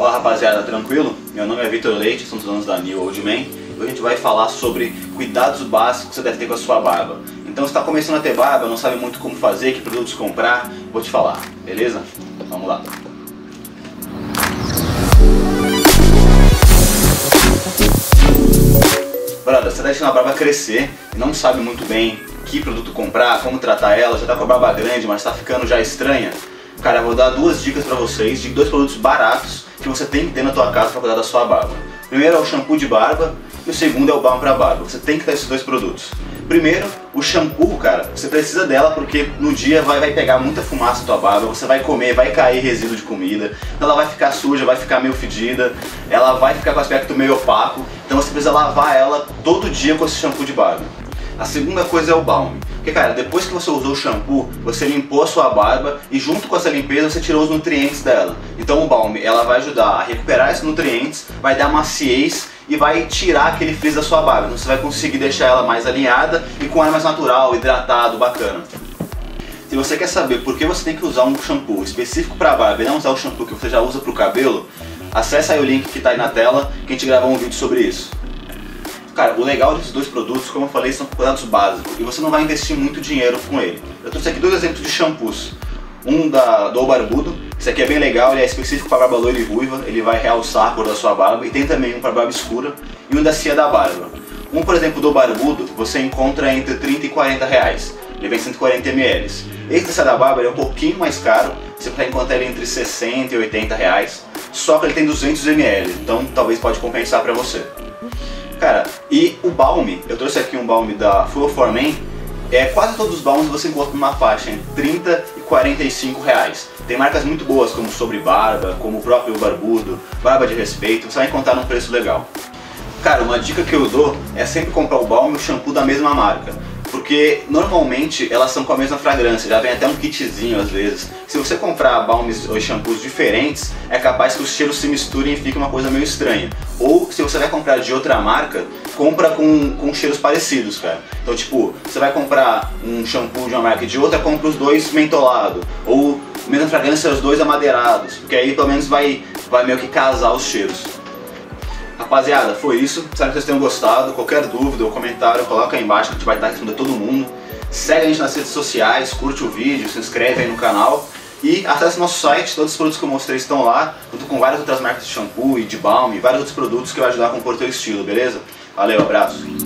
Fala rapaziada, tranquilo? Meu nome é Vitor Leite, somos donos da New Old Man. Hoje a gente vai falar sobre cuidados básicos que você deve ter com a sua barba. Então se está começando a ter barba, não sabe muito como fazer, que produtos comprar, vou te falar, beleza? Vamos lá. Brother, você está deixando a barba crescer e não sabe muito bem que produto comprar, como tratar ela, já está com a barba grande, mas está ficando já estranha. Cara, eu vou dar duas dicas para vocês de dois produtos baratos que você tem que ter na tua casa para cuidar da sua barba. O primeiro é o shampoo de barba e o segundo é o balm para barba. Você tem que ter esses dois produtos. Primeiro, o shampoo, cara, você precisa dela porque no dia vai, vai pegar muita fumaça na tua barba, você vai comer, vai cair resíduo de comida, ela vai ficar suja, vai ficar meio fedida, ela vai ficar com aspecto meio opaco, então você precisa lavar ela todo dia com esse shampoo de barba. A segunda coisa é o balm. Porque, cara, depois que você usou o shampoo, você limpou a sua barba e junto com essa limpeza você tirou os nutrientes dela. Então o balm, ela vai ajudar a recuperar esses nutrientes, vai dar maciez e vai tirar aquele frizz da sua barba. Então você vai conseguir deixar ela mais alinhada e com ar mais natural, hidratado, bacana. Se você quer saber por que você tem que usar um shampoo específico para barba e não usar o shampoo que você já usa para o cabelo, acessa aí o link que está aí na tela que a gente gravou um vídeo sobre isso. Cara, o legal desses dois produtos, como eu falei, são cuidados básicos e você não vai investir muito dinheiro com ele. Eu trouxe aqui dois exemplos de shampoos. Um da, do Barbudo, esse aqui é bem legal, ele é específico para barba loira e ruiva, ele vai realçar a cor da sua barba, e tem também um para barba escura e um da Cia da Barba. Um, por exemplo, do Barbudo, você encontra entre 30 e 40 reais, ele vem 140 ml. Esse da Cia da Barba é um pouquinho mais caro, você vai encontrar ele entre 60 e 80 reais, só que ele tem 200 ml, então talvez pode compensar para você. Cara, e o balme, eu trouxe aqui um balme da Full for Men, é, quase todos os balmes você encontra numa faixa entre 30 e 45 reais. Tem marcas muito boas como Sobre Barba, como o próprio Barbudo, Barba de Respeito, você vai encontrar num preço legal. Cara, uma dica que eu dou é sempre comprar o balme e o shampoo da mesma marca porque normalmente elas são com a mesma fragrância, já vem até um kitzinho às vezes. Se você comprar balmes ou shampoos diferentes, é capaz que os cheiros se misturem e fique uma coisa meio estranha. Ou se você vai comprar de outra marca, compra com, com cheiros parecidos, cara. Então tipo, você vai comprar um shampoo de uma marca e de outra, compra os dois mentolados. Ou mesma fragrância, os dois amadeirados, porque aí pelo menos vai, vai meio que casar os cheiros. Rapaziada, foi isso. Espero que vocês tenham gostado. Qualquer dúvida ou comentário, coloca aí embaixo que a gente vai estar respondendo todo mundo. Segue a gente nas redes sociais, curte o vídeo, se inscreve aí no canal. E acesse nosso site, todos os produtos que eu mostrei estão lá, junto com várias outras marcas de shampoo e de balm e vários outros produtos que vai ajudar a compor teu estilo, beleza? Valeu, abraço!